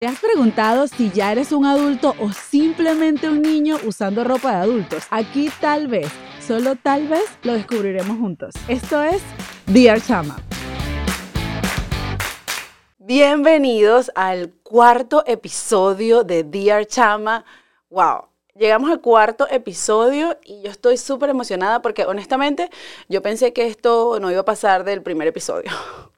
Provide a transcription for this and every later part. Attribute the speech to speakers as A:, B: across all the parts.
A: ¿Te has preguntado si ya eres un adulto o simplemente un niño usando ropa de adultos? Aquí tal vez, solo tal vez, lo descubriremos juntos. Esto es Dear Chama. Bienvenidos al cuarto episodio de Dear Chama. ¡Wow! Llegamos al cuarto episodio y yo estoy súper emocionada porque honestamente yo pensé que esto no iba a pasar del primer episodio.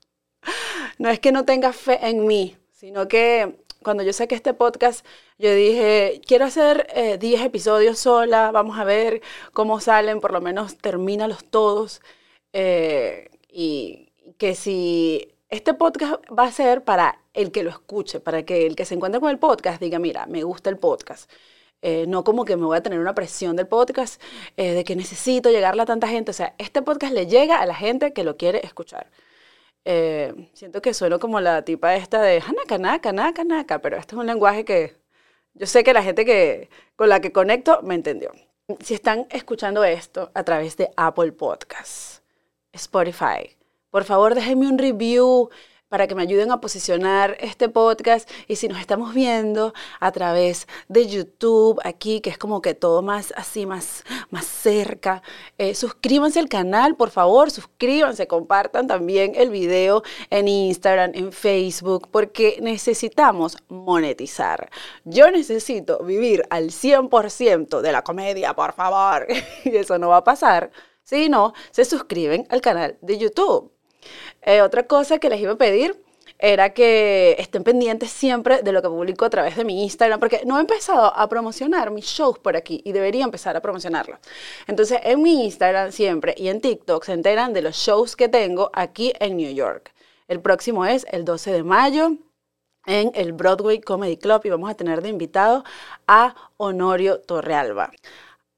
A: No es que no tenga fe en mí, sino que cuando yo saqué este podcast, yo dije, quiero hacer 10 eh, episodios sola, vamos a ver cómo salen, por lo menos termínalos todos. Eh, y que si este podcast va a ser para el que lo escuche, para que el que se encuentre con el podcast diga, mira, me gusta el podcast. Eh, no como que me voy a tener una presión del podcast de que necesito llegarle a tanta gente. O sea, este podcast le llega a la gente que lo quiere escuchar. Eh, siento que sueno como la tipa esta de hanaka, naka, naka, naka, pero este es un lenguaje que yo sé que la gente que, con la que conecto me entendió. Si están escuchando esto a través de Apple Podcasts, Spotify, por favor déjenme un review, para que me ayuden a posicionar este podcast. Y si nos estamos viendo a través de YouTube aquí, que es como que todo más así, más, más cerca, eh, suscríbanse al canal, por favor, suscríbanse, compartan también el video en Instagram, en Facebook, porque necesitamos monetizar. Yo necesito vivir al 100% de la comedia, por favor. y eso no va a pasar si no se suscriben al canal de YouTube. Eh, otra cosa que les iba a pedir era que estén pendientes siempre de lo que publico a través de mi Instagram, porque no he empezado a promocionar mis shows por aquí y debería empezar a promocionarlos. Entonces, en mi Instagram siempre y en TikTok se enteran de los shows que tengo aquí en New York. El próximo es el 12 de mayo en el Broadway Comedy Club y vamos a tener de invitado a Honorio Torrealba.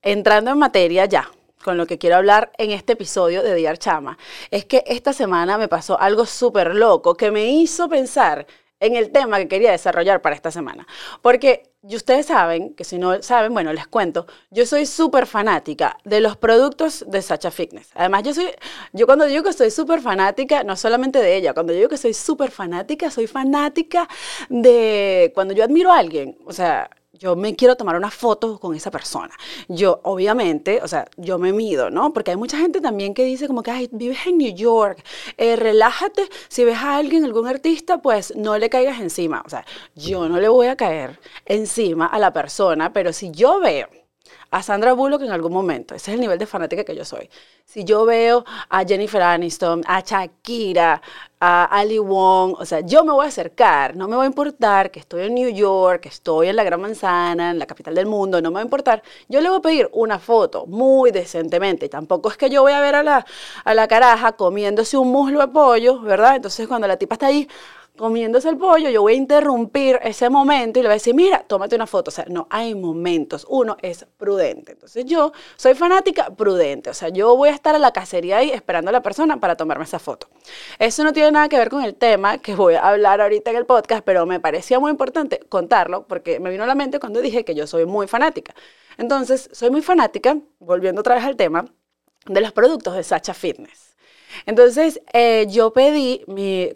A: Entrando en materia ya, con lo que quiero hablar en este episodio de Diar Chama, es que esta semana me pasó algo súper loco que me hizo pensar en el tema que quería desarrollar para esta semana. Porque ustedes saben, que si no saben, bueno, les cuento, yo soy súper fanática de los productos de Sacha Fitness. Además, yo soy, yo cuando digo que soy súper fanática, no solamente de ella, cuando digo que soy súper fanática, soy fanática de cuando yo admiro a alguien, o sea, yo me quiero tomar una foto con esa persona. Yo, obviamente, o sea, yo me mido, ¿no? Porque hay mucha gente también que dice como que, ay, vives en New York, eh, relájate, si ves a alguien, algún artista, pues no le caigas encima. O sea, yo no le voy a caer encima a la persona, pero si yo veo a Sandra Bullock en algún momento. Ese es el nivel de fanática que yo soy. Si yo veo a Jennifer Aniston, a Shakira, a Ali Wong, o sea, yo me voy a acercar, no me va a importar que estoy en New York, que estoy en la Gran Manzana, en la capital del mundo, no me va a importar. Yo le voy a pedir una foto muy decentemente. Tampoco es que yo voy a ver a la, a la caraja comiéndose un muslo de pollo, ¿verdad? Entonces cuando la tipa está ahí comiéndose el pollo, yo voy a interrumpir ese momento y le voy a decir, mira, tómate una foto. O sea, no hay momentos. Uno es prudente. Entonces yo soy fanática prudente. O sea, yo voy a estar a la cacería ahí esperando a la persona para tomarme esa foto. Eso no tiene nada que ver con el tema que voy a hablar ahorita en el podcast, pero me parecía muy importante contarlo porque me vino a la mente cuando dije que yo soy muy fanática. Entonces, soy muy fanática, volviendo otra vez al tema, de los productos de Sacha Fitness. Entonces eh, yo pedí,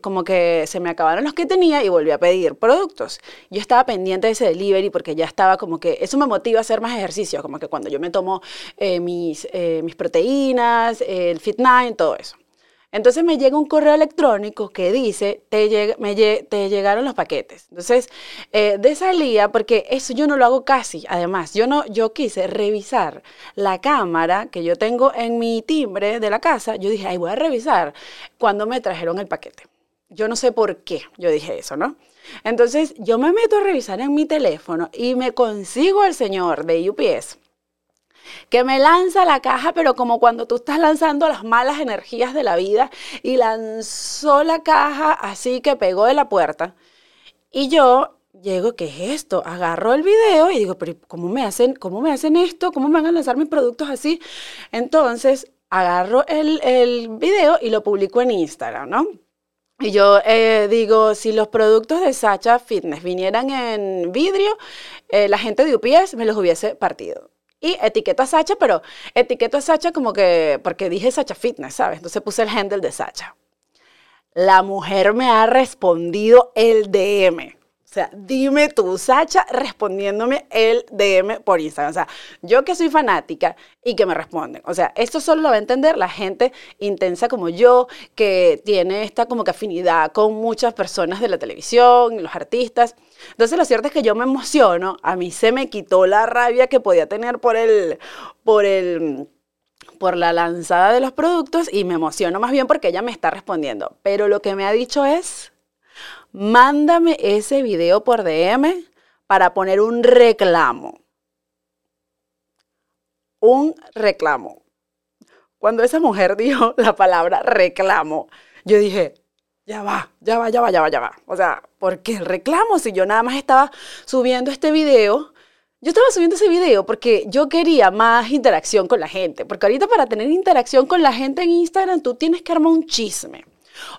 A: como que se me acabaron los que tenía y volví a pedir productos. Yo estaba pendiente de ese delivery porque ya estaba como que, eso me motiva a hacer más ejercicio, como que cuando yo me tomo eh, mis, eh, mis proteínas, el Fit9, todo eso. Entonces me llega un correo electrónico que dice, te, me te llegaron los paquetes. Entonces, eh, de salida, porque eso yo no lo hago casi, además, yo, no, yo quise revisar la cámara que yo tengo en mi timbre de la casa, yo dije, ay, voy a revisar cuando me trajeron el paquete. Yo no sé por qué yo dije eso, ¿no? Entonces yo me meto a revisar en mi teléfono y me consigo al señor de UPS que me lanza la caja, pero como cuando tú estás lanzando las malas energías de la vida, y lanzó la caja así que pegó de la puerta. Y yo llego, ¿qué es esto? Agarro el video y digo, pero ¿cómo me hacen, cómo me hacen esto? ¿Cómo me van a lanzar mis productos así? Entonces, agarro el, el video y lo publico en Instagram, ¿no? Y yo eh, digo, si los productos de Sacha Fitness vinieran en vidrio, eh, la gente de UPS me los hubiese partido. Y etiqueta a Sacha, pero etiqueta a Sacha como que, porque dije Sacha Fitness, ¿sabes? Entonces puse el handle de Sacha. La mujer me ha respondido el DM. O sea, dime tú, Sacha, respondiéndome el DM por Instagram. O sea, yo que soy fanática y que me responden. O sea, esto solo lo va a entender la gente intensa como yo, que tiene esta como que afinidad con muchas personas de la televisión, los artistas. Entonces, lo cierto es que yo me emociono. A mí se me quitó la rabia que podía tener por el, por el por la lanzada de los productos y me emociono más bien porque ella me está respondiendo. Pero lo que me ha dicho es, mándame ese video por DM para poner un reclamo. Un reclamo. Cuando esa mujer dijo la palabra reclamo, yo dije, ya va, ya va, ya va, ya va, ya va. O sea, ¿por qué reclamo si yo nada más estaba subiendo este video? Yo estaba subiendo ese video porque yo quería más interacción con la gente, porque ahorita para tener interacción con la gente en Instagram tú tienes que armar un chisme.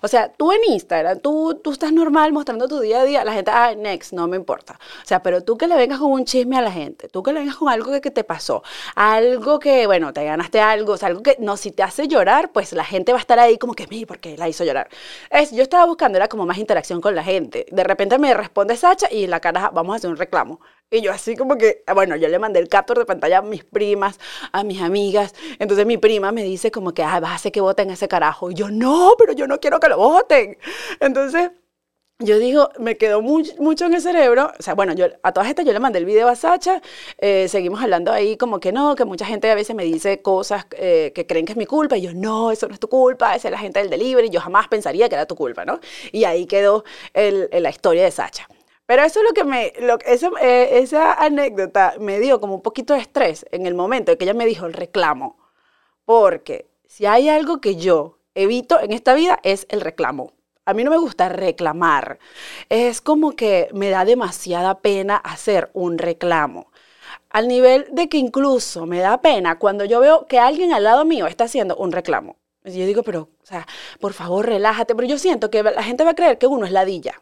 A: O sea, tú en Instagram, tú, tú estás normal mostrando tu día a día, la gente, ah, next, no me importa. O sea, pero tú que le vengas con un chisme a la gente, tú que le vengas con algo que, que te pasó, algo que, bueno, te ganaste algo, o sea, algo que, no, si te hace llorar, pues la gente va a estar ahí como que, mí, porque la hizo llorar. Es, yo estaba buscando, era como más interacción con la gente. De repente me responde Sacha y la cara, vamos a hacer un reclamo. Y yo así como que, bueno, yo le mandé el capture de pantalla a mis primas, a mis amigas. Entonces mi prima me dice como que, ah, vas a hacer que voten ese carajo. Y yo, no, pero yo no quiero que lo voten. Entonces yo digo, me quedó mucho en el cerebro, o sea, bueno, yo a todas estas yo le mandé el video a Sacha, eh, seguimos hablando ahí como que no, que mucha gente a veces me dice cosas eh, que creen que es mi culpa, y yo, no, eso no es tu culpa, esa es la gente del delivery, yo jamás pensaría que era tu culpa, ¿no? Y ahí quedó el, la historia de Sacha. Pero eso es lo que me, lo, eh, esa anécdota me dio como un poquito de estrés en el momento en que ella me dijo el reclamo. Porque si hay algo que yo evito en esta vida es el reclamo. A mí no me gusta reclamar. Es como que me da demasiada pena hacer un reclamo. Al nivel de que incluso me da pena cuando yo veo que alguien al lado mío está haciendo un reclamo. yo digo, pero, o sea, por favor, relájate. Pero yo siento que la gente va a creer que uno es ladilla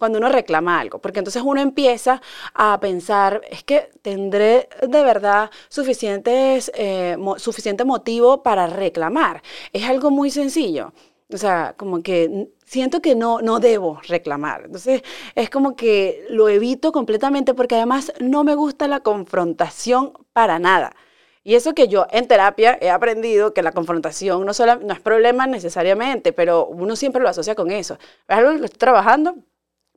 A: cuando uno reclama algo, porque entonces uno empieza a pensar, es que tendré de verdad suficientes, eh, suficiente motivo para reclamar. Es algo muy sencillo. O sea, como que siento que no, no debo reclamar. Entonces, es como que lo evito completamente porque además no me gusta la confrontación para nada. Y eso que yo en terapia he aprendido que la confrontación no, solo, no es problema necesariamente, pero uno siempre lo asocia con eso. Es algo que estoy trabajando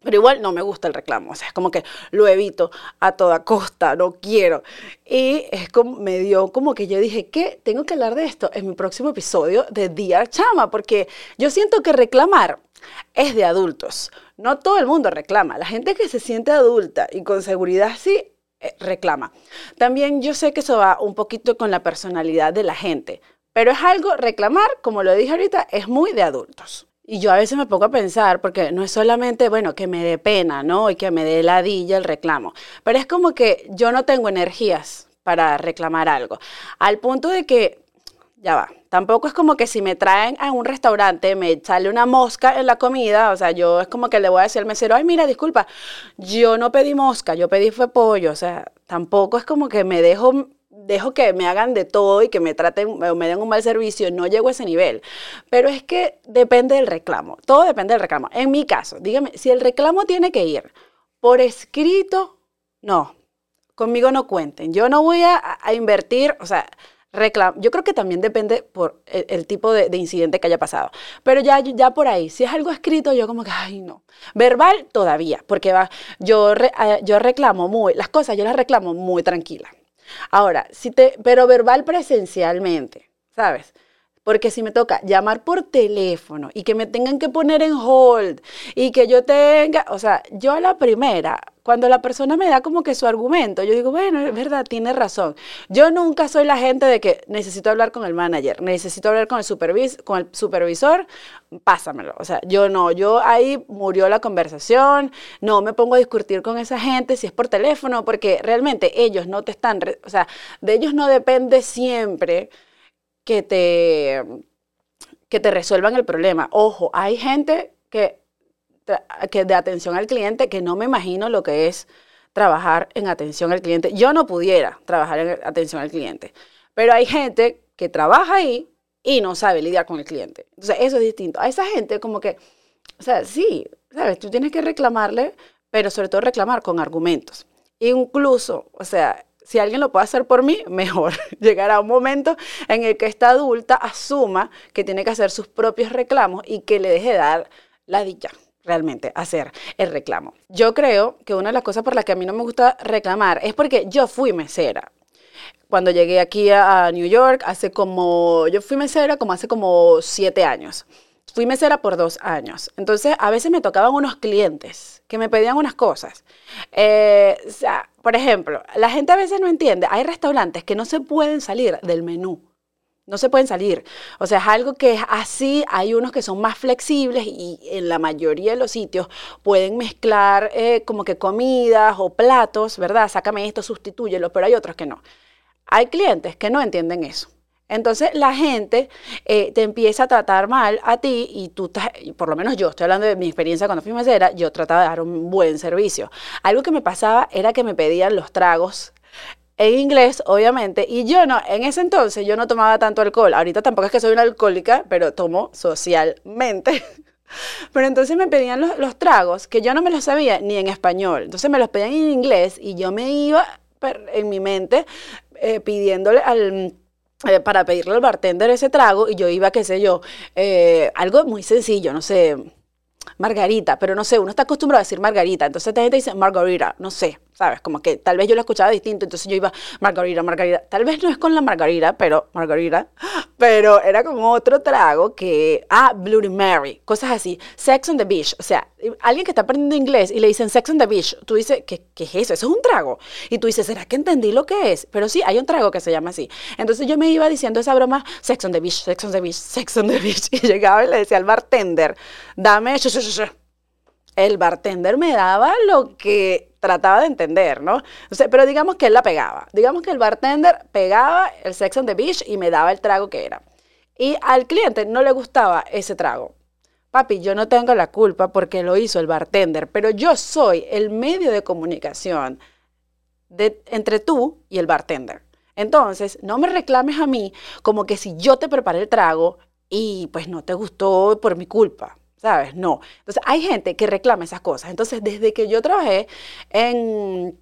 A: pero igual no me gusta el reclamo, o sea, es como que lo evito a toda costa, no quiero. Y es como, me dio como que yo dije, ¿qué? Tengo que hablar de esto en mi próximo episodio de Dear Chama, porque yo siento que reclamar es de adultos. No todo el mundo reclama. La gente que se siente adulta y con seguridad sí, eh, reclama. También yo sé que eso va un poquito con la personalidad de la gente, pero es algo, reclamar, como lo dije ahorita, es muy de adultos. Y yo a veces me pongo a pensar, porque no es solamente, bueno, que me dé pena, ¿no? Y que me dé ladilla el reclamo, pero es como que yo no tengo energías para reclamar algo. Al punto de que, ya va, tampoco es como que si me traen a un restaurante, me sale una mosca en la comida, o sea, yo es como que le voy a decir al mesero, ay, mira, disculpa, yo no pedí mosca, yo pedí fue pollo, o sea, tampoco es como que me dejo dejo que me hagan de todo y que me traten o me den un mal servicio, no llego a ese nivel. Pero es que depende del reclamo, todo depende del reclamo. En mi caso, dígame, si el reclamo tiene que ir por escrito, no, conmigo no cuenten. Yo no voy a, invertir, o sea, reclamo. Yo creo que también depende por el, tipo de, incidente que haya pasado. Pero ya, ya por ahí, si es algo escrito, yo como que, ay, no. Verbal todavía, porque va, yo, eh, yo reclamo muy, las cosas yo las reclamo muy tranquila. Ahora, si te, pero verbal presencialmente, ¿sabes? Porque si me toca llamar por teléfono y que me tengan que poner en hold y que yo tenga, o sea, yo a la primera, cuando la persona me da como que su argumento, yo digo, bueno, es verdad, tiene razón. Yo nunca soy la gente de que necesito hablar con el manager, necesito hablar con el, supervis con el supervisor, pásamelo. O sea, yo no, yo ahí murió la conversación, no me pongo a discutir con esa gente si es por teléfono, porque realmente ellos no te están, o sea, de ellos no depende siempre que te, que te resuelvan el problema. Ojo, hay gente que, que de atención al cliente que no me imagino lo que es trabajar en atención al cliente. Yo no pudiera trabajar en atención al cliente, pero hay gente que trabaja ahí y no sabe lidiar con el cliente. Entonces, eso es distinto. A esa gente como que, o sea, sí, ¿sabes? Tú tienes que reclamarle pero sobre todo reclamar con argumentos. Incluso, o sea, si alguien lo puede hacer por mí, mejor. Llegará un momento en el que esta adulta asuma que tiene que hacer sus propios reclamos y que le deje dar la dicha realmente hacer el reclamo. Yo creo que una de las cosas por las que a mí no me gusta reclamar es porque yo fui mesera. Cuando llegué aquí a, New York, hace como, yo fui mesera como hace como siete años. Fui mesera por dos años. Entonces, a veces me tocaban unos clientes que me pedían unas cosas. Eh, o sea, por ejemplo, la gente a veces no entiende. Hay restaurantes que no se pueden salir del menú. No se pueden salir. O sea, es algo que es así. Hay unos que son más flexibles y en la mayoría de los sitios pueden mezclar eh, como que comidas o platos, ¿verdad? Sácame esto, sustitúyelo, pero hay otros que no. Hay clientes que no entienden eso. Entonces la gente eh, te empieza a tratar mal a ti y tú, por lo menos yo, estoy hablando de mi experiencia cuando fui mesera, yo trataba de dar un buen servicio. Algo que me pasaba era que me pedían los tragos en inglés, obviamente, y yo no, en ese entonces yo no tomaba tanto alcohol. Ahorita tampoco es que soy una alcohólica, pero tomo socialmente. Pero entonces me pedían los, tragos que yo no me los sabía ni en español. Entonces me los pedían en inglés y yo me iba en mi mente eh, pidiéndole al eh, para pedirle al bartender ese trago y yo iba, qué sé yo, eh, algo muy sencillo, no sé, margarita, pero no sé, uno está acostumbrado a decir margarita, entonces esta gente dice margarita, no sé, ¿sabes? Como que tal vez yo lo escuchaba distinto, entonces yo iba, margarita, margarita. Tal vez no es con la margarita, pero, margarita, pero era con otro trago que, ah, Bloody Mary, cosas así. Sex on the Beach, o sea, alguien que está aprendiendo inglés y le dicen Sex on the Beach, tú dices, ¿qué, ¿qué es eso? Eso es un trago. Y tú dices, ¿será que entendí lo que es? Pero sí, hay un trago que se llama así. Entonces yo me iba diciendo esa broma, Sex on the Beach, Sex on the Beach, Sex on the Beach, y llegaba y le decía al bartender, dame, el bartender me daba lo que trataba de entender, ¿no? pero digamos que él la pegaba. Digamos que el bartender pegaba el Sex on the Beach y me daba el trago que era. Y al cliente no le gustaba ese trago. Papi, yo no tengo la culpa porque lo hizo el bartender, pero yo soy el medio de comunicación entre tú y el bartender. Entonces, no me reclames a mí como que si yo te preparé el trago y pues no te gustó por mi culpa. ¿Sabes? No. Entonces, hay gente que reclama esas cosas. Entonces, desde que yo trabajé en,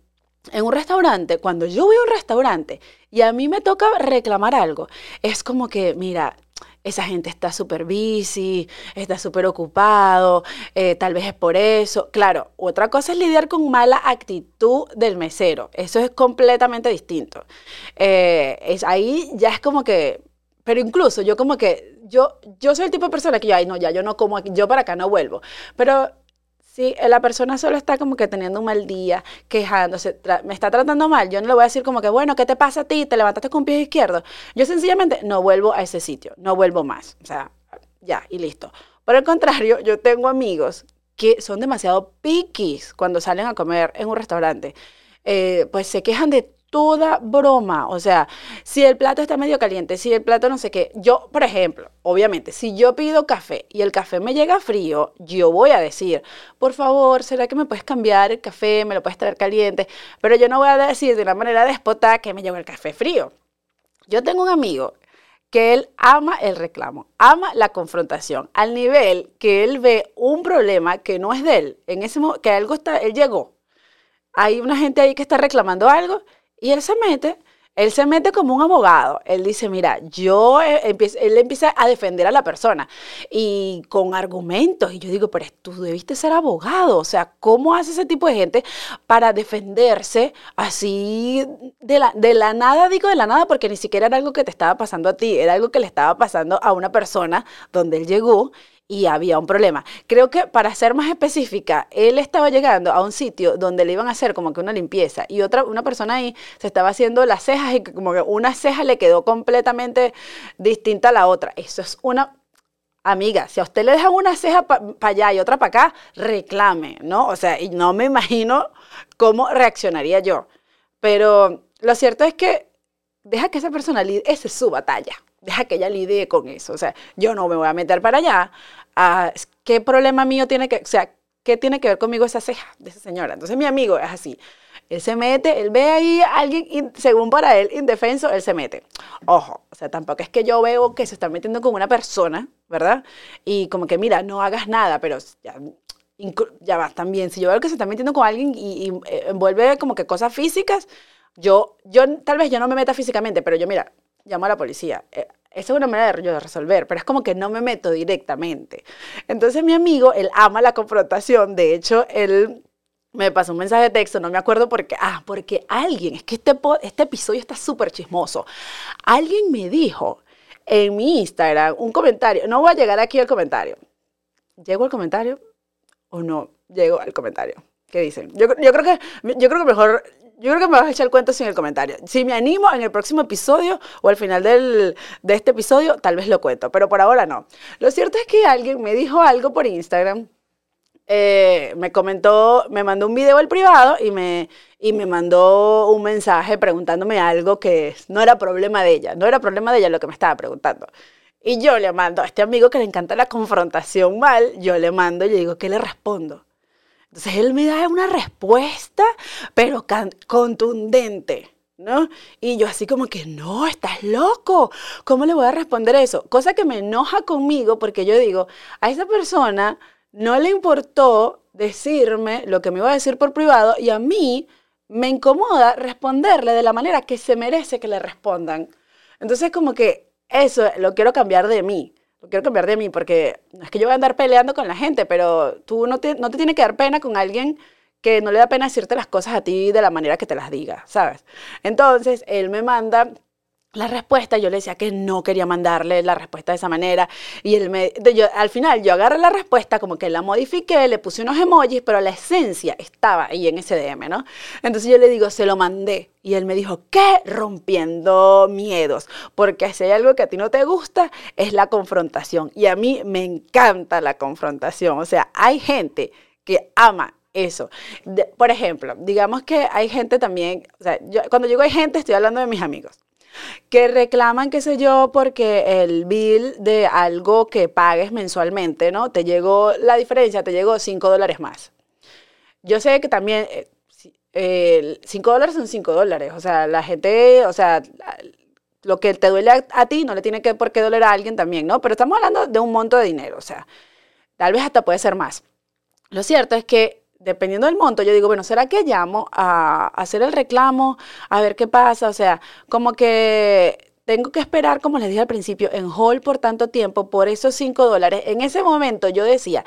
A: un restaurante, cuando yo voy a un restaurante y a mí me toca reclamar algo, es como que, mira, esa gente está súper busy, está súper ocupado, eh, tal vez es por eso. Claro, otra cosa es lidiar con mala actitud del mesero, eso es completamente distinto. Eh, es, ahí ya es como que, pero incluso yo como que, yo, yo soy el tipo de persona que yo, ay, no, ya yo no como aquí, yo para acá no vuelvo. Pero si la persona solo está como que teniendo un mal día, quejándose, me está tratando mal, yo no le voy a decir como que, bueno, ¿qué te pasa a ti? ¿Te levantaste con pie izquierdo? Yo sencillamente no vuelvo a ese sitio, no vuelvo más. O sea, ya, y listo. Por el contrario, yo tengo amigos que son demasiado piquis cuando salen a comer en un restaurante. Eh, pues se quejan de toda broma. O sea, si el plato está medio caliente, si el plato no sé qué. Yo, por ejemplo, obviamente, si yo pido café y el café me llega frío, yo voy a decir, por favor, ¿será que me puedes cambiar el café? ¿Me lo puedes traer caliente? Pero yo no voy a decir de una manera déspota que me llegó el café frío. Yo tengo un amigo que él ama el reclamo, ama la confrontación, al nivel que él ve un problema que no es de él, en ese que algo está, él llegó. Hay una gente ahí que está reclamando algo y él se mete, él se mete como un abogado. Él dice, mira, yo, eh, empiezo, él empieza a defender a la persona y con argumentos. Y yo digo, pero tú debiste ser abogado. O sea, ¿cómo hace ese tipo de gente para defenderse así de la, de la nada? Digo de la nada porque ni siquiera era algo que te estaba pasando a ti, era algo que le estaba pasando a una persona donde él llegó y había un problema. Creo que para ser más específica, él estaba llegando a un sitio donde le iban a hacer como que una limpieza y otra, una persona ahí se estaba haciendo las cejas y como que una ceja le quedó completamente distinta a la otra. Eso es una... Amiga, si a usted le dejan una ceja para allá y otra para acá, reclame, ¿no? O sea, y no me imagino cómo reaccionaría yo. Pero lo cierto es que deja que esa persona, esa es su batalla deja que ella lidie con eso. O sea, yo no me voy a meter para allá. Ah, ¿Qué problema mío tiene que, o sea, qué tiene que ver conmigo esa ceja de esa señora? Entonces mi amigo es así. Él se mete, él ve ahí a alguien, según para él, indefenso, él se mete. Ojo, o sea, tampoco es que yo veo que se está metiendo con una persona, ¿verdad? Y como que, mira, no hagas nada, pero ya va, también, si yo veo que se está metiendo con alguien y, eh, envuelve como que cosas físicas, yo, yo tal vez yo no me meta físicamente, pero yo, mira, llamo a la policía. Eh, esa es una manera de, resolver, pero es como que no me meto directamente. Entonces mi amigo, él ama la confrontación, de hecho, él me pasó un mensaje de texto, no me acuerdo por qué, ah, porque alguien, es que este, este episodio está súper chismoso, alguien me dijo en mi Instagram un comentario, no voy a llegar aquí al comentario, ¿llego al comentario o no llego al comentario? ¿Qué dicen? Yo, yo, creo que, yo creo que mejor, yo creo que me vas a echar el cuento sin el comentario. Si me animo en el próximo episodio o al final del, de este episodio, tal vez lo cuento, pero por ahora no. Lo cierto es que alguien me dijo algo por Instagram eh, me comentó, me mandó un video al privado y me, y me mandó un mensaje preguntándome algo que no era problema de ella, no era problema de ella lo que me estaba preguntando. Y yo le mando a este amigo que le encanta la confrontación mal, yo le mando y le digo, ¿qué le respondo? Entonces él me da una respuesta, pero contundente. ¿No? Y yo así como que, no, estás loco, ¿cómo le voy a responder eso? Cosa que me enoja conmigo porque yo digo, a esa persona no le importó decirme lo que me iba a decir por privado y a mí me incomoda responderle de la manera que se merece que le respondan. Entonces como que eso lo quiero cambiar de mí. Lo quiero cambiar de mí porque no es que yo voy a andar peleando con la gente, pero tú no te, no te tiene que dar pena con alguien que no le da pena decirte las cosas a ti de la manera que te las diga, ¿sabes? Entonces él me manda la respuesta, yo le decía que no quería mandarle la respuesta de esa manera. Y él me, al final yo agarré la respuesta, como que la modifiqué, le puse unos emojis, pero la esencia estaba ahí en ese DM, ¿no? Entonces yo le digo, se lo mandé. Y él me dijo, ¿qué? Rompiendo miedos. Porque si hay algo que a ti no te gusta, es la confrontación. Y a mí me encanta la confrontación. O sea, hay gente que ama eso. por ejemplo, digamos que hay gente también, o sea, yo, cuando digo hay gente, estoy hablando de mis amigos que reclaman, qué sé yo, porque el bill de algo que pagues mensualmente, ¿no? Te llegó, la diferencia te llegó 5 dólares más. Yo sé que también 5 eh, dólares son 5 dólares, o sea, la gente, o sea, lo que te duele a, ti no le tiene que por qué doler a alguien también, ¿no? Pero estamos hablando de un monto de dinero, o sea, tal vez hasta puede ser más. Lo cierto es que dependiendo del monto, yo digo, bueno, ¿será que llamo a hacer el reclamo, a ver qué pasa? O sea, como que tengo que esperar, como les dije al principio, en hall por tanto tiempo, por esos 5 dólares. En ese momento yo decía,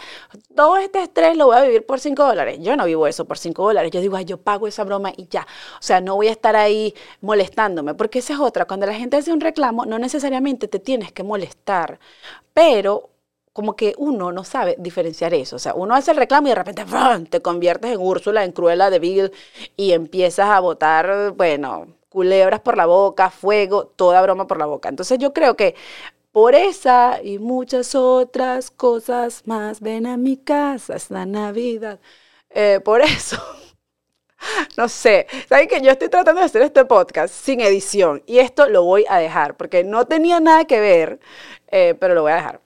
A: todo este estrés lo voy a vivir por 5 dólares. Yo no vivo eso por 5 dólares. Yo digo, ay, yo pago esa broma y ya. O sea, no voy a estar ahí molestándome, porque esa es otra. Cuando la gente hace un reclamo, no necesariamente te tienes que molestar, pero como que uno no sabe diferenciar eso. O sea, uno hace el reclamo y de repente te conviertes en Úrsula, en Cruella de Vil y empiezas a botar, bueno, culebras por la boca, fuego, toda broma por la boca. Entonces yo creo que por esa y muchas otras cosas más, ven a mi casa esta Navidad. Eh, por eso, no sé, saben que yo estoy tratando de hacer este podcast sin edición y esto lo voy a dejar porque no tenía nada que ver, eh, pero lo voy a dejar.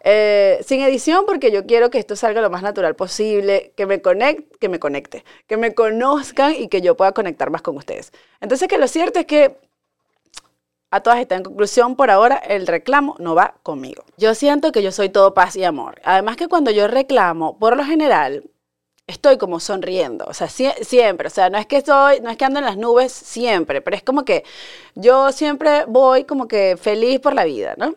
A: Eh, sin edición porque yo quiero que esto salga lo más natural posible, que me, conecte, que me conecte, que me conozcan y que yo pueda conectar más con ustedes. Entonces que lo cierto es que a todas estas, en conclusión, por ahora el reclamo no va conmigo. Yo siento que yo soy todo paz y amor. Además que cuando yo reclamo, por lo general, estoy como sonriendo, o sea, siempre, o sea, no es que soy, no es que ando en las nubes siempre, pero es como que yo siempre voy como que feliz por la vida, ¿no?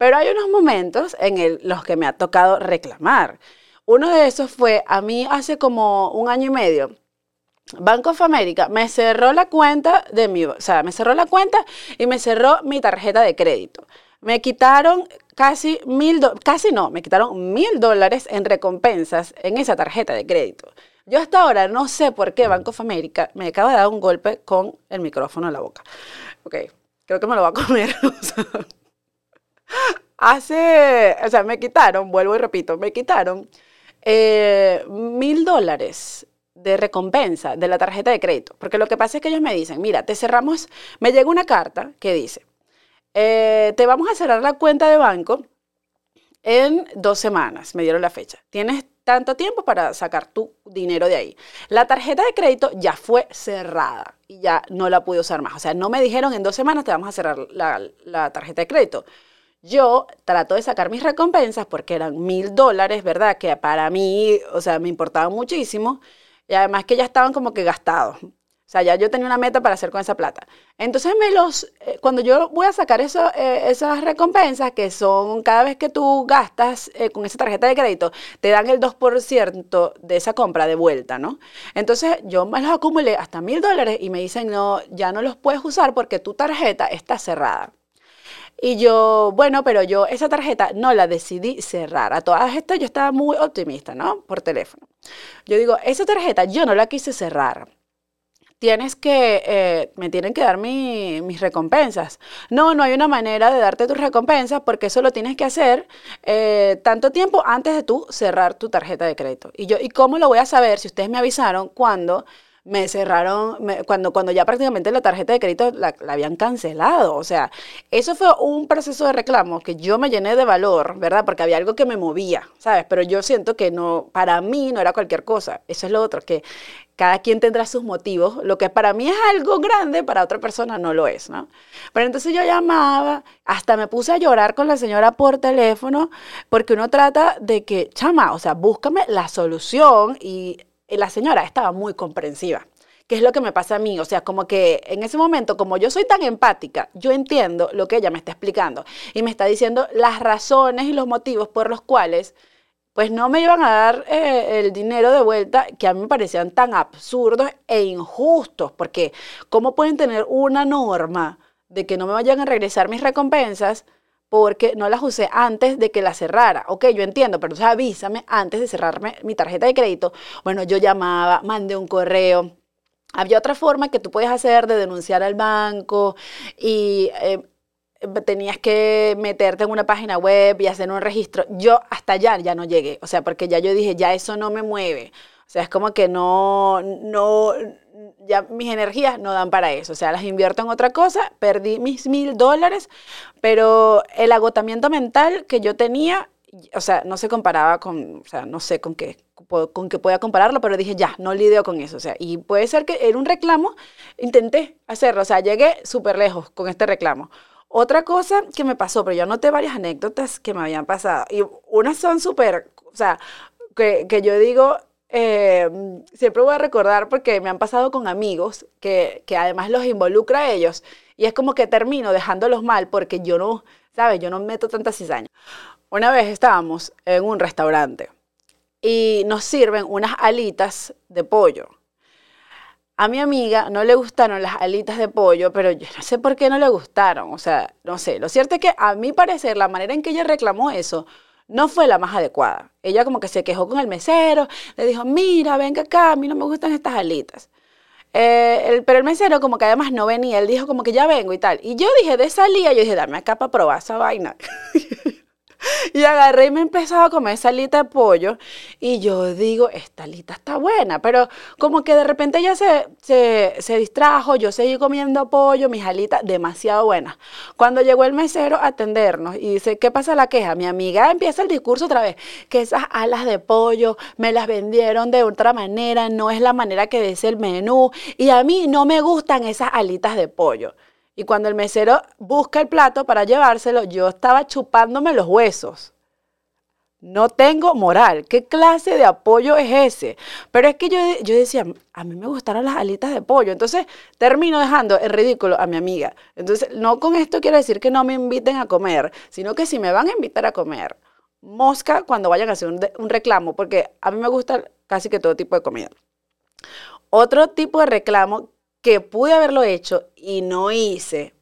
A: Pero hay unos momentos en los que me ha tocado reclamar. Uno de esos fue a mí hace como un año y medio. Banco of America me cerró la cuenta de mi, o sea, me cerró la cuenta y me cerró mi tarjeta de crédito. Me quitaron casi mil, casi no, me quitaron mil dólares en recompensas en esa tarjeta de crédito. Yo hasta ahora no sé por qué Banco of America me acaba de dar un golpe con el micrófono en la boca. Ok, creo que me lo va a comer. Hace, o sea, me quitaron, vuelvo y repito, me quitaron eh, mil dólares de recompensa de la tarjeta de crédito. Porque lo que pasa es que ellos me dicen, mira, te cerramos, me llega una carta que dice, eh, te vamos a cerrar la cuenta de banco en dos semanas, me dieron la fecha. Tienes tanto tiempo para sacar tu dinero de ahí. La tarjeta de crédito ya fue cerrada y ya no la pude usar más. O sea, no me dijeron en dos semanas te vamos a cerrar la, la tarjeta de crédito. Yo trato de sacar mis recompensas porque eran mil dólares, ¿verdad? Que para mí, o sea, me importaban muchísimo. Y además que ya estaban como que gastados. O sea, ya yo tenía una meta para hacer con esa plata. Entonces, me los, eh, cuando yo voy a sacar eso, eh, esas recompensas, que son cada vez que tú gastas eh, con esa tarjeta de crédito, te dan el 2% de esa compra de vuelta, ¿no? Entonces, yo me los acumulé hasta mil dólares y me dicen, no, ya no los puedes usar porque tu tarjeta está cerrada. Y yo, bueno, pero yo esa tarjeta no la decidí cerrar. A todas estas yo estaba muy optimista, ¿no? Por teléfono. Yo digo, esa tarjeta yo no la quise cerrar tienes que, eh, me tienen que dar mis recompensas. No, no hay una manera de darte tus recompensas porque eso lo tienes que hacer eh, tanto tiempo antes de tú cerrar tu tarjeta de crédito. Y yo, ¿y cómo lo voy a saber si ustedes me avisaron cuando me cerraron, cuando, cuando ya prácticamente la tarjeta de crédito la, habían cancelado. O sea, eso fue un proceso de reclamo que yo me llené de valor, ¿verdad? Porque había algo que me movía, ¿sabes? Pero yo siento que no, para mí no era cualquier cosa. Eso es lo otro, que cada quien tendrá sus motivos. Lo que para mí es algo grande, para otra persona no lo es, ¿no? Pero entonces yo llamaba, hasta me puse a llorar con la señora por teléfono, porque uno trata de que, chama, o sea, búscame la solución y la señora estaba muy comprensiva. ¿Qué es lo que me pasa a mí? O sea, como que en ese momento, como yo soy tan empática, yo entiendo lo que ella me está explicando y me está diciendo las razones y los motivos por los cuales pues no me iban a dar eh, el dinero de vuelta que a mí me parecían tan absurdos e injustos, porque ¿cómo pueden tener una norma de que no me vayan a regresar mis recompensas? Porque no las usé antes de que la cerrara. Ok, yo entiendo, pero avísame antes de cerrarme mi tarjeta de crédito. Bueno, yo llamaba, mandé un correo. Había otra forma que tú puedes hacer de denunciar al banco y eh, tenías que meterte en una página web y hacer un registro. Yo hasta allá ya no llegué, o sea, porque ya yo dije, ya eso no me mueve. O sea, es como que no, no, ya mis energías no dan para eso. O sea, las invierto en otra cosa, perdí mis mil dólares, pero el agotamiento mental que yo tenía, o sea, no se comparaba con, o sea, no sé con qué, con qué podía compararlo, pero dije, ya, no lidio con eso. O sea, y puede ser que era un reclamo, intenté hacerlo, o sea, llegué súper lejos con este reclamo. Otra cosa que me pasó, pero yo anoté varias anécdotas que me habían pasado, y unas son súper, o sea, que, que yo digo, Em, siempre voy a recordar porque me han pasado con amigos que, que, además los involucra a ellos y es como que termino dejándolos mal porque yo no, ¿sabes? Yo no meto tanta cizaña. Una vez estábamos en un restaurante y nos sirven unas alitas de pollo. A mi amiga no le gustaron las alitas de pollo, pero yo no sé por qué no le gustaron. O sea, no sé. Lo cierto es que a mi parecer la manera en que ella reclamó eso no fue la más adecuada. Ella como que se quejó con el mesero, le dijo, mira, venga acá, a mí no me gustan estas alitas. Eh, pero el mesero como que además no venía, él dijo como que ya vengo y tal. Y yo dije, de salida, yo dije, dame acá para probar esa vaina. Y agarré y me empezaba a comer esa alita de pollo. Y yo digo, esta alita está buena. Pero como que de repente ella se, se, distrajo, yo seguí comiendo pollo, mis alitas demasiado buenas. Cuando llegó el mesero a atendernos y dice, ¿qué pasa la queja? Mi amiga empieza el discurso otra vez, que esas alas de pollo me las vendieron de otra manera, no es la manera que dice el menú. Y a mí no me gustan esas alitas de pollo. Y cuando el mesero busca el plato para llevárselo, yo estaba chupándome los huesos. No tengo moral. ¿Qué clase de apoyo es ese? Pero es que yo, yo decía, a mí me gustaron las alitas de pollo. Entonces termino dejando el ridículo a mi amiga. Entonces, no con esto quiero decir que no me inviten a comer, sino que si me van a invitar a comer, mosca cuando vayan a hacer un, un reclamo, porque a mí me gusta casi que todo tipo de comida. Otro tipo de reclamo que pude haberlo hecho y no hice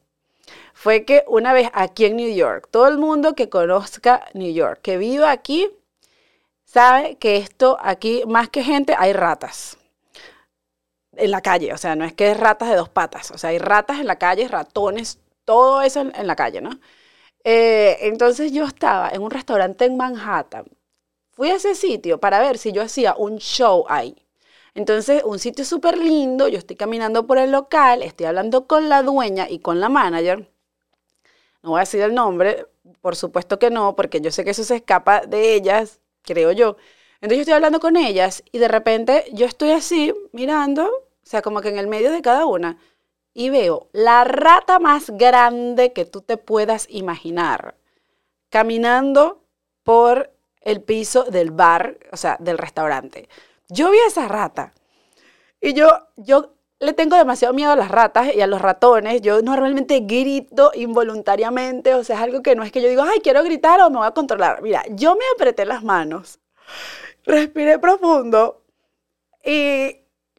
A: fue que una vez aquí en New York, todo el mundo que conozca New York, que viva aquí, sabe que esto aquí, más que gente, hay ratas en la calle. O sea, no es que es ratas de dos patas. O sea, hay ratas en la calle, ratones, todo eso en, la calle, ¿no? Eh, entonces yo estaba en un restaurante en Manhattan. Fui a ese sitio para ver si yo hacía un show ahí. Entonces, un sitio súper lindo, yo estoy caminando por el local, estoy hablando con la dueña y con la manager. No voy a decir el nombre, por supuesto que no, porque yo sé que eso se escapa de ellas, creo yo. Entonces yo estoy hablando con ellas y de repente yo estoy así mirando, o sea, como que en el medio de cada una, y veo la rata más grande que tú te puedas imaginar. caminando por el piso del bar, o sea, del restaurante. Yo vi a esa rata y yo, yo le tengo demasiado miedo a las ratas y a los ratones. Yo normalmente grito involuntariamente, o sea, es algo que no es que yo digo, ay, quiero gritar o me voy a controlar. Mira, yo me apreté las manos, respiré profundo y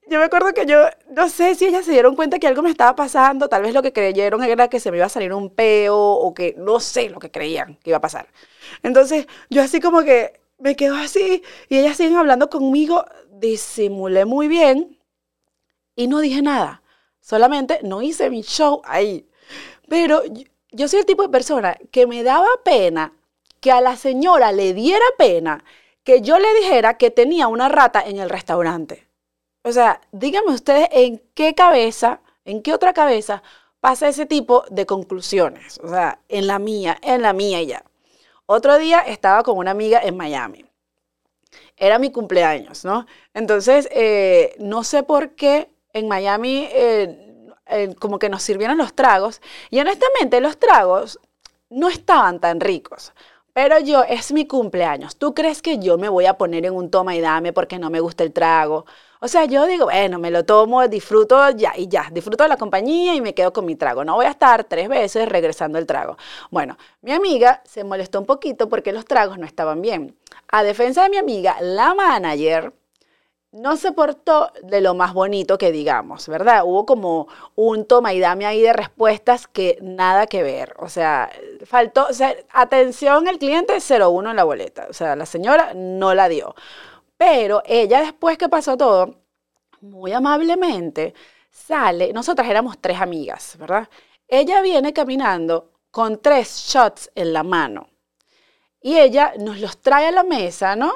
A: yo me acuerdo que yo, no sé si ellas se dieron cuenta que algo me estaba pasando, tal vez lo que creyeron era que se me iba a salir un peo o que no sé lo que creían que iba a pasar. Entonces, yo así como que me quedo así y ellas siguen hablando conmigo, disimulé muy bien y no dije nada. Solamente no hice mi show ahí. Pero yo, soy el tipo de persona que me daba pena que a la señora le diera pena que yo le dijera que tenía una rata en el restaurante. O sea, díganme ustedes en qué cabeza, en qué otra cabeza pasa ese tipo de conclusiones. O sea, en la mía, en la mía ya. Otro día estaba con una amiga en Miami. Era mi cumpleaños, ¿no? Entonces, eh, no sé por qué en Miami eh, eh, como que nos sirvieron los tragos y honestamente los tragos no estaban tan ricos. Pero yo, es mi cumpleaños. ¿Tú crees que yo me voy a poner en un toma y dame porque no me gusta el trago? O sea, yo digo, bueno, me lo tomo, disfruto ya y ya, disfruto de la compañía y me quedo con mi trago. No voy a estar tres veces regresando el trago. Bueno, mi amiga se molestó un poquito porque los tragos no estaban bien. A defensa de mi amiga, la manager no se portó de lo más bonito que digamos, ¿verdad? Hubo como un toma y dame ahí de respuestas que nada que ver. O sea, faltó, o sea, atención el cliente 01 en la boleta. O sea, la señora no la dio. Pero ella después que pasó todo, muy amablemente, sale, nosotras éramos tres amigas, ¿verdad? Ella viene caminando con tres shots en la mano. Y ella nos los trae a la mesa, ¿no?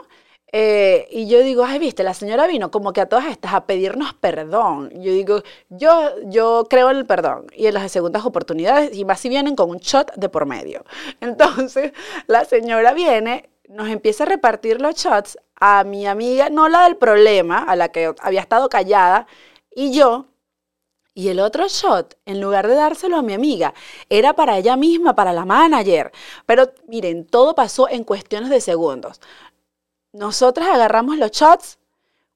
A: Eh, y yo digo, ay, viste, la señora vino como que a todas estas a pedirnos perdón. Yo digo, yo, yo creo en el perdón y en las segundas oportunidades, y más si vienen con un shot de por medio. Entonces, la señora viene, nos empieza a repartir los shots a mi amiga, no la del problema, a la que había estado callada, y yo, y el otro shot, en lugar de dárselo a mi amiga, era para ella misma, para la manager. Pero miren, todo pasó en cuestiones de segundos nosotras agarramos los shots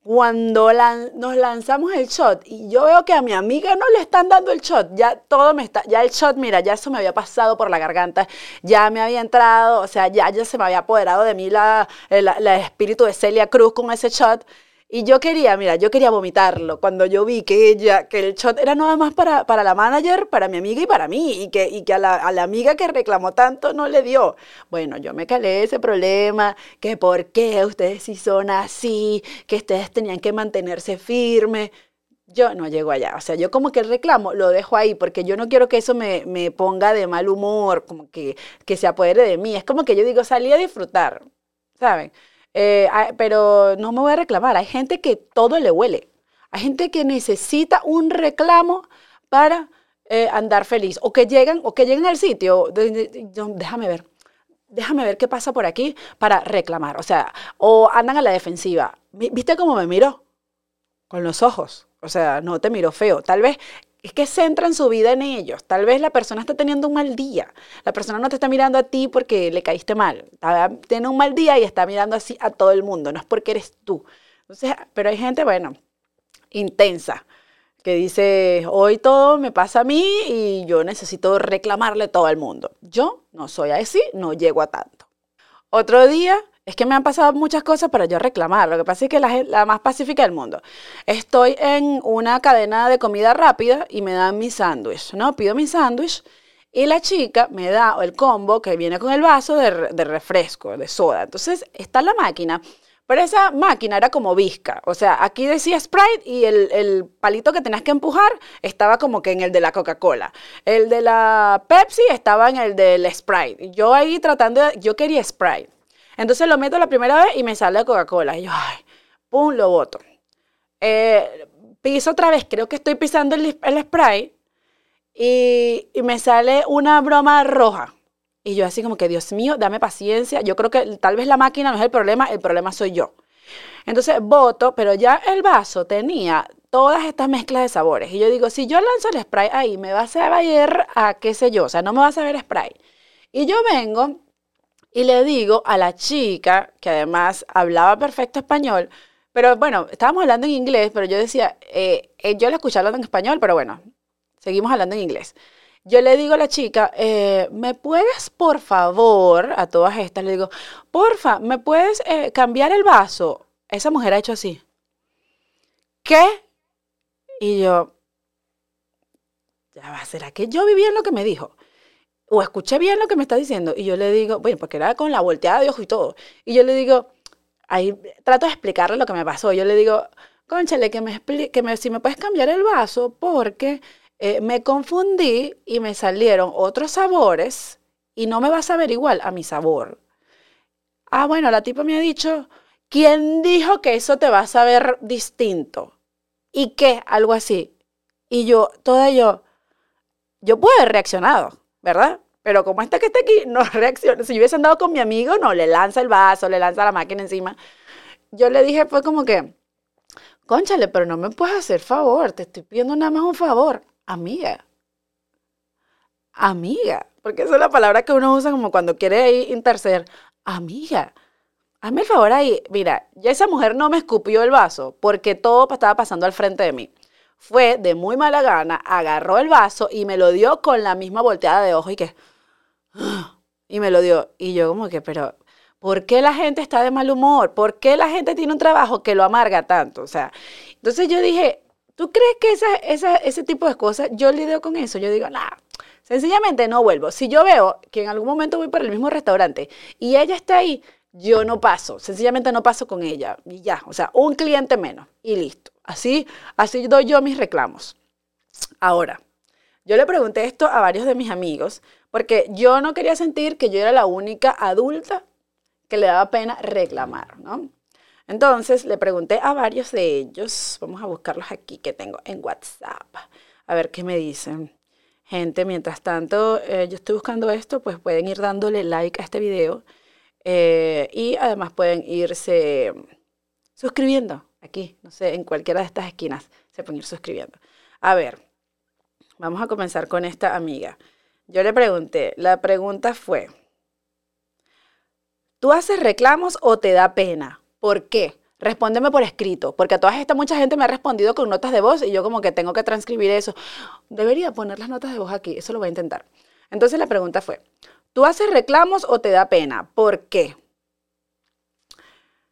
A: cuando nos lanzamos el shot y yo veo que a mi amiga no le están dando el shot, ya todo me está, ya el shot, mira, ya eso me había pasado por la garganta, ya me había entrado, o sea, ya, ya se me había apoderado de mí la, el espíritu de Celia Cruz con ese shot y yo quería, mira, yo quería vomitarlo cuando yo vi que ella, que el shot era nada más para, para la manager, para mi amiga y para mí, y que, y que a, la, a la amiga que reclamó tanto no le dio. Bueno, yo me calé ese problema, que por qué ustedes sí son así, que ustedes tenían que mantenerse firmes. Yo no llego allá, o sea, yo como que el reclamo lo dejo ahí porque yo no quiero que eso me, me ponga de mal humor, como que, que se apodere de mí. Es como que yo digo, salí a disfrutar, ¿saben? Eh, pero no me voy a reclamar. Hay gente que todo le huele. Hay gente que necesita un reclamo para eh, andar feliz. O que llegan, o que lleguen al sitio. déjame ver. Déjame ver qué pasa por aquí para reclamar. O sea, o andan a la defensiva. ¿Viste cómo me miró? Con los ojos. O sea, no te miro feo. Tal vez es que centran su vida en ellos. Tal vez la persona está teniendo un mal día. La persona no te está mirando a ti porque le caíste mal. tiene un mal día y está mirando así a todo el mundo. No es porque eres tú. Entonces, pero hay gente, bueno, intensa, que dice, hoy todo me pasa a mí y yo necesito reclamarle todo al mundo. Yo no soy así, no llego a tanto. Otro día es que me han pasado muchas cosas para yo reclamar. Lo que pasa es que la, la más pacífica del mundo. Estoy en una cadena de comida rápida y me dan mi sándwich, ¿no? Pido mi sándwich y la chica me da el combo que viene con el vaso de, refresco, de soda. Entonces está la máquina. Pero esa máquina era como visca. O sea, aquí decía Sprite y el, el, palito que tenías que empujar estaba como que en el de la Coca-Cola. El de la Pepsi estaba en el del Sprite. Yo ahí tratando de... Yo quería Sprite. Entonces lo meto la primera vez y me sale Coca-Cola. Y yo, ay, pum, lo boto. Eh, piso otra vez, creo que estoy pisando el, spray y, me sale una broma roja. Y yo así como que, Dios mío, dame paciencia. Yo creo que tal vez la máquina no es el problema, el problema soy yo. Entonces voto, pero ya el vaso tenía todas estas mezclas de sabores. Y yo digo, si yo lanzo el spray ahí, me va a saber a qué sé yo, o sea, no me va a saber spray. Y yo vengo y le digo a la chica, que además hablaba perfecto español, pero bueno, estábamos hablando en inglés, pero yo decía, eh, eh, yo la escuché hablando en español, pero bueno, seguimos hablando en inglés. Yo le digo a la chica, eh, ¿me puedes, por favor, a todas estas, le digo, porfa, ¿me puedes cambiar el vaso? Esa mujer ha hecho así. ¿Qué? Y yo, ¿será que yo viví en lo que me dijo? O escuché bien lo que me está diciendo. Y yo le digo, bueno, porque era con la volteada de ojo y todo. Y yo le digo, ahí trato de explicarle lo que me pasó. Yo le digo, conchale, que me que me, si me puedes cambiar el vaso porque eh, me confundí y me salieron otros sabores y no me vas a ver igual a mi sabor. Ah, bueno, la tipa me ha dicho, ¿quién dijo que eso te va a saber distinto? ¿Y qué? Algo así. Y yo, toda yo, yo puedo haber reaccionado ¿verdad? Pero como esta que está aquí no reacciona, si yo hubiese andado con mi amigo, no, le lanza el vaso, le lanza la máquina encima. Yo le dije, fue como que, conchale, pero no me puedes hacer favor, te estoy pidiendo nada más un favor, amiga. Amiga, porque esa es la palabra que uno usa como cuando quiere ahí interceder. Amiga, hazme el favor ahí. Mira, ya esa mujer no me escupió el vaso porque todo estaba pasando al frente de mí fue de muy mala gana, agarró el vaso y me lo dio con la misma volteada de ojo y que... Y me lo dio. Y yo como que, pero, ¿por qué la gente está de mal humor? ¿Por qué la gente tiene un trabajo que lo amarga tanto? O sea, entonces yo dije, ¿tú crees que esa, esa, ese tipo de cosas, yo lidio con eso? Yo digo, nada, sencillamente no vuelvo. Si yo veo que en algún momento voy para el mismo restaurante y ella está ahí, yo no paso, sencillamente no paso con ella y ya, o sea, un cliente menos y listo. Así, así doy yo mis reclamos. Ahora, yo le pregunté esto a varios de mis amigos porque yo no quería sentir que yo era la única adulta que le daba pena reclamar, ¿no? Entonces le pregunté a varios de ellos, vamos a buscarlos aquí que tengo en WhatsApp, a ver qué me dicen. Gente, mientras tanto, eh, yo estoy buscando esto, pues pueden ir dándole like a este video eh, y además pueden irse suscribiendo aquí, no sé, en cualquiera de estas esquinas se pueden ir suscribiendo. A ver, vamos a comenzar con esta amiga. Yo le pregunté, la pregunta fue, ¿tú haces reclamos o te da pena? ¿Por qué? Respóndeme por escrito, porque a todas estas mucha gente me ha respondido con notas de voz y yo como que tengo que transcribir eso. Debería poner las notas de voz aquí, eso lo voy a intentar. Entonces la pregunta fue, ¿tú haces reclamos o te da pena? ¿Por qué?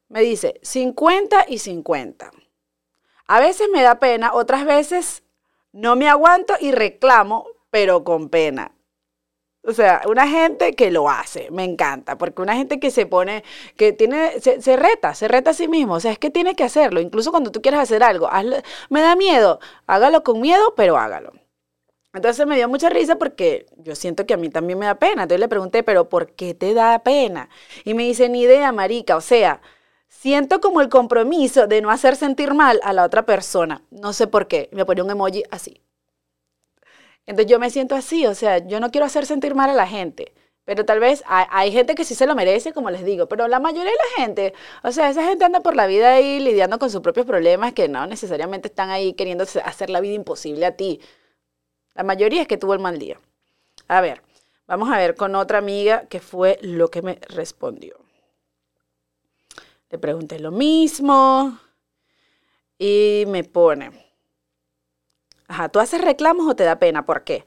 A: Me dice 50 y 50. A veces me da pena, otras veces no me aguanto y reclamo, pero con pena. O sea, una gente que lo hace, me encanta, porque una gente que se pone, que tiene, se, reta, se reta a sí mismo, o sea, es que tiene que hacerlo, incluso cuando tú quieres hacer algo, me da miedo, hágalo con miedo, pero hágalo. Entonces me dio mucha risa porque yo siento que a mí también me da pena. Entonces le pregunté, pero ¿por qué te da pena? Y me dice, ni idea, marica, o sea, siento como el compromiso de no hacer sentir mal a la otra persona. No sé por qué. Me pone un emoji así. Entonces yo me siento así, o sea, yo no quiero hacer sentir mal a la gente. Pero tal vez hay, gente que sí se lo merece, como les digo, pero la mayoría de la gente, o sea, esa gente anda por la vida ahí lidiando con sus propios problemas que no necesariamente están ahí queriendo hacer la vida imposible a ti. La mayoría es que tuvo el mal día. A ver, vamos a ver con otra amiga que fue lo que me respondió. Le pregunté lo mismo y me pone, ajá, ¿tú haces reclamos o te da pena? ¿Por qué?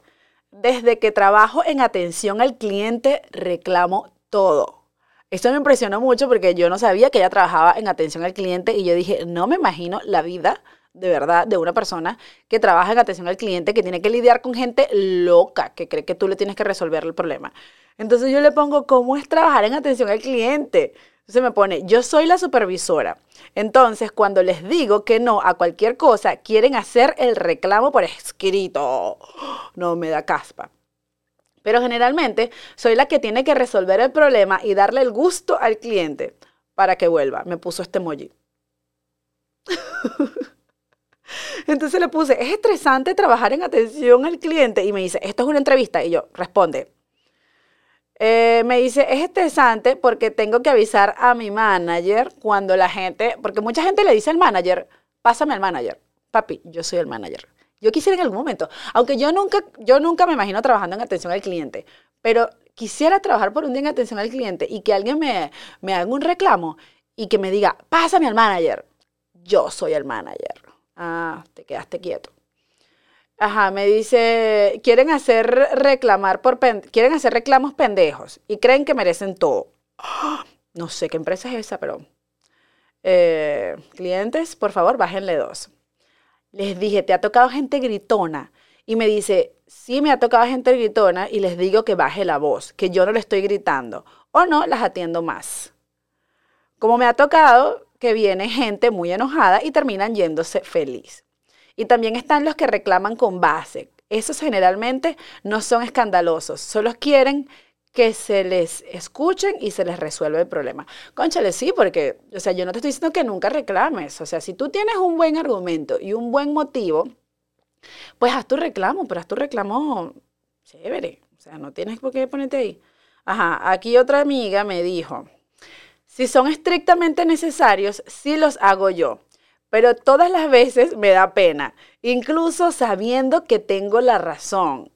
A: Desde que trabajo en atención al cliente, reclamo todo. Esto me impresionó mucho porque yo no sabía que ella trabajaba en atención al cliente y yo dije, no me imagino la vida de verdad de una persona que trabaja en atención al cliente, que tiene que lidiar con gente loca, que cree que tú le tienes que resolver el problema. Entonces yo le pongo, ¿cómo es trabajar en atención al cliente? Entonces me pone, yo soy la supervisora. Entonces, cuando les digo que no a cualquier cosa, quieren hacer el reclamo por escrito. No me da caspa. Pero generalmente soy la que tiene que resolver el problema y darle el gusto al cliente para que vuelva. Me puso este emoji. Entonces le puse, es estresante trabajar en atención al cliente y me dice, esto es una entrevista y yo, responde, eh, me dice, es estresante porque tengo que avisar a mi manager cuando la gente, porque mucha gente le dice al manager, pásame al manager. Papi, yo soy el manager. Yo quisiera en algún momento, aunque yo nunca, yo nunca me imagino trabajando en atención al cliente, pero quisiera trabajar por un día en atención al cliente y que alguien me, me haga un reclamo y que me diga, pásame al manager. Yo soy el manager. Ah, te quedaste quieto. Ajá, me dice, quieren hacer reclamar por quieren hacer reclamos pendejos y creen que merecen todo. no sé qué empresa es esa, pero eh, clientes, por favor, bájenle dos. Les dije, ¿te ha tocado gente gritona? Y me dice, sí me ha tocado gente gritona y les digo que baje la voz, que yo no le estoy gritando. O no, las atiendo más. Como me ha tocado que viene gente muy enojada y terminan yéndose feliz. Y también están los que reclaman con base. Esos generalmente no son escandalosos, solo quieren que se les escuchen y se les resuelva el problema. Conchale, sí, porque, o sea, yo no te estoy diciendo que nunca reclames. O sea, si tú tienes un buen argumento y un buen motivo, pues haz tu reclamo, pero haz tu reclamo chévere. O sea, no tienes por qué ponerte ahí. Ajá, aquí otra amiga me dijo, si son estrictamente necesarios, sí los hago yo, pero todas las veces me da pena, incluso sabiendo que tengo la razón.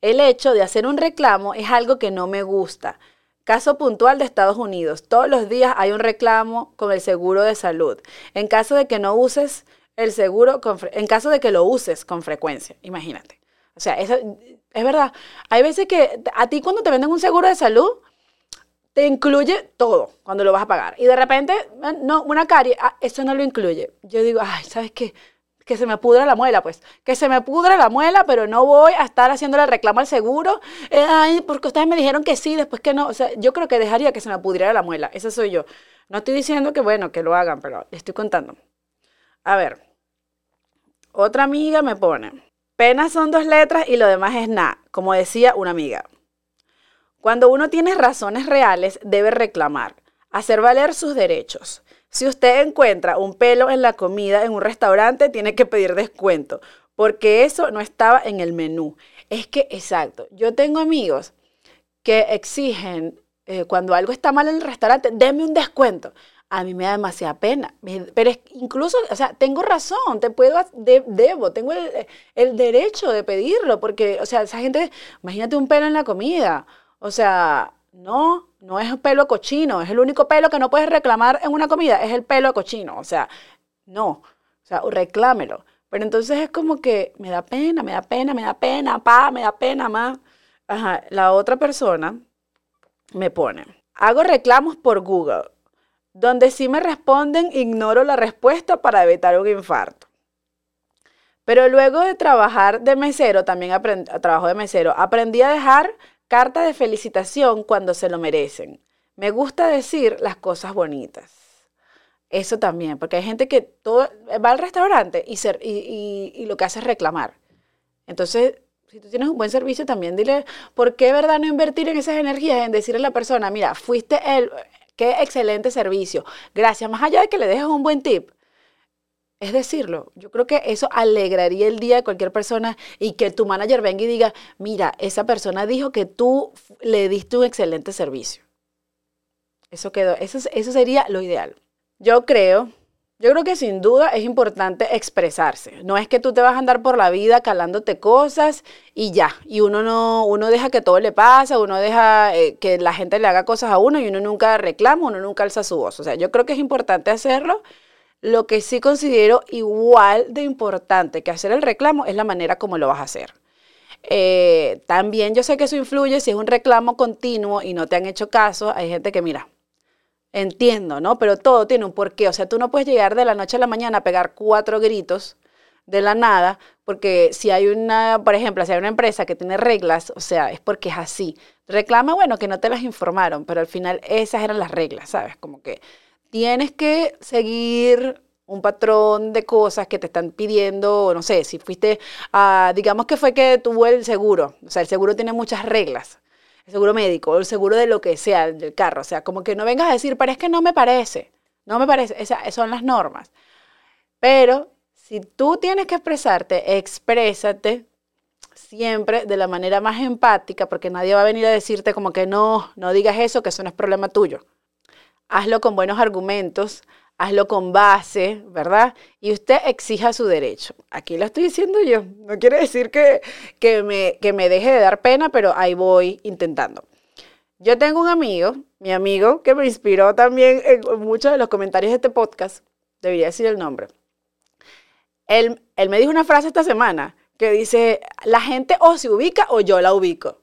A: El hecho de hacer un reclamo es algo que no me gusta. Caso puntual de Estados Unidos. Todos los días hay un reclamo con el seguro de salud. En caso de que no uses el seguro, en caso de que lo uses con frecuencia, imagínate. O sea, eso es verdad. Hay veces que a ti cuando te venden un seguro de salud, te incluye todo cuando lo vas a pagar. Y de repente, no, una carie, ah, eso no lo incluye. Yo digo, ay, ¿sabes qué? que se me pudra la muela, pues, que se me pudra la muela, pero no voy a estar haciéndole reclamo al seguro, eh, ay, porque ustedes me dijeron que sí, después que no, o sea, yo creo que dejaría que se me pudriera la muela, esa soy yo. No estoy diciendo que, bueno, que lo hagan, pero estoy contando. A ver, otra amiga me pone, penas son dos letras y lo demás es nada, como decía una amiga. Cuando uno tiene razones reales, debe reclamar, hacer valer sus derechos. Si usted encuentra un pelo en la comida en un restaurante, tiene que pedir descuento, porque eso no estaba en el menú. Es que, exacto, yo tengo amigos que exigen, eh, cuando algo está mal en el restaurante, deme un descuento. A mí me da demasiada pena, pero es, incluso, o sea, tengo razón, te puedo, debo, tengo el, el derecho de pedirlo, porque, o sea, esa gente, imagínate un pelo en la comida, o sea, no, no es pelo cochino, es el único pelo que no puedes reclamar en una comida, es el pelo cochino, o sea, no, o sea, reclámelo. Pero entonces es como que me da pena, me da pena, me da pena, pa, me da pena más. Ajá, la otra persona me pone, hago reclamos por Google, donde si me responden ignoro la respuesta para evitar un infarto. Pero luego de trabajar de mesero, también aprendí, trabajo de mesero, aprendí a dejar Carta de felicitación cuando se lo merecen. Me gusta decir las cosas bonitas. Eso también, porque hay gente que todo, va al restaurante y, lo que hace es reclamar. Entonces, si tú tienes un buen servicio, también dile, ¿por qué verdad no invertir en esas energías, en decirle a la persona, mira, fuiste el, qué excelente servicio, gracias, más allá de que le dejes un buen tip, es decirlo. Yo creo que eso alegraría el día de cualquier persona y que tu manager venga y diga, mira, esa persona dijo que tú le diste un excelente servicio. Eso quedó, eso, eso sería lo ideal. Yo creo, yo creo que sin duda es importante expresarse. No es que tú te vas a andar por la vida calándote cosas y ya. Y uno no, uno deja que todo le pase, uno deja eh, que la gente le haga cosas a uno y uno nunca reclama, uno nunca alza su voz. O sea, yo creo que es importante hacerlo lo que sí considero igual de importante que hacer el reclamo es la manera como lo vas a hacer. Eh, también yo sé que eso influye si es un reclamo continuo y no te han hecho caso. Hay gente que, mira, entiendo, ¿no? Pero todo tiene un porqué. O sea, tú no puedes llegar de la noche a la mañana a pegar cuatro gritos de la nada, porque si hay una, por ejemplo, si hay una empresa que tiene reglas, o sea, es porque es así. Reclama, bueno, que no te las informaron, pero al final esas eran las reglas, ¿sabes? Como que tienes que seguir un patrón de cosas que te están pidiendo, no sé, si fuiste a, digamos que fue que tuvo el seguro, o sea, el seguro tiene muchas reglas, el seguro médico, el seguro de lo que sea, del carro, o sea, como que no vengas a decir, pero es que no me parece, no me parece, esas son las normas. Pero si tú tienes que expresarte, exprésate siempre de la manera más empática, porque nadie va a venir a decirte como que no, no digas eso, que eso no es problema tuyo hazlo con buenos argumentos, hazlo con base, ¿verdad? Y usted exija su derecho. Aquí lo estoy diciendo yo. No quiere decir que, que, me, que me deje de dar pena, pero ahí voy intentando. Yo tengo un amigo, mi amigo, que me inspiró también en muchos de los comentarios de este podcast, debería decir el nombre. Él, él me dijo una frase esta semana que dice, la gente o se ubica o yo la ubico.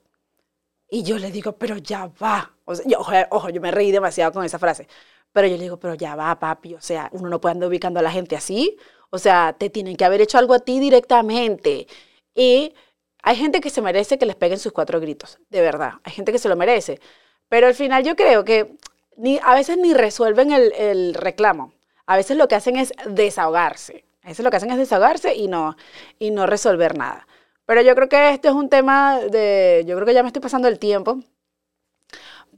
A: Y yo le digo, pero ya va. O yo, ojo, yo me reí demasiado con esa frase. Pero yo le digo, pero ya va, papi. O sea, uno no puede andar ubicando a la gente así. O sea, te tienen que haber hecho algo a ti directamente. Y hay gente que se merece que les peguen sus cuatro gritos. De verdad. Hay gente que se lo merece. Pero al final yo creo que ni, a veces ni resuelven el, el reclamo. A veces lo que hacen es desahogarse. A veces lo que hacen es desahogarse y no, y no resolver nada. Pero yo creo que este es un tema de, yo creo que ya me estoy pasando el tiempo,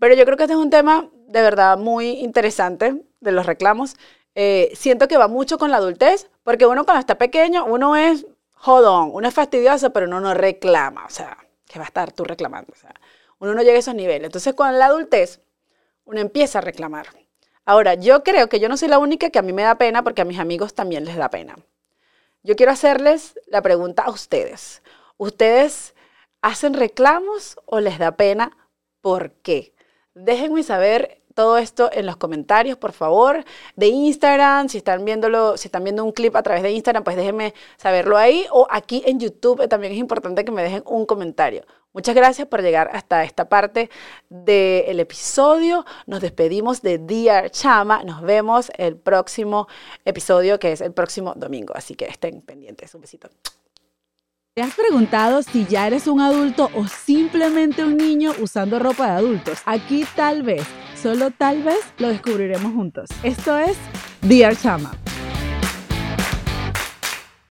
A: pero yo creo que este es un tema de verdad muy interesante de los reclamos. Eh, siento que va mucho con la adultez, porque uno cuando está pequeño, uno es jodón, uno es fastidioso, pero uno no reclama, o sea, que va a estar tú reclamando, o sea, uno no llega a esos niveles. Entonces, con la adultez, uno empieza a reclamar. Ahora, yo creo que yo no soy la única que a mí me da pena, porque a mis amigos también les da pena. Yo quiero hacerles la pregunta a ustedes. ¿Ustedes hacen reclamos o les da pena? ¿Por qué? Déjenme saber todo esto en los comentarios, por favor, de Instagram. Si están viéndolo, si están viendo un clip a través de Instagram, pues déjenme saberlo ahí. O aquí en YouTube también es importante que me dejen un comentario. Muchas gracias por llegar hasta esta parte del episodio. Nos despedimos de Dear Chama. Nos vemos el próximo episodio, que es el próximo domingo. Así que estén pendientes. Un besito.
B: ¿Te has preguntado si ya eres un adulto o simplemente un niño usando ropa de adultos? Aquí tal vez, solo tal vez, lo descubriremos juntos. Esto es Dear Chama.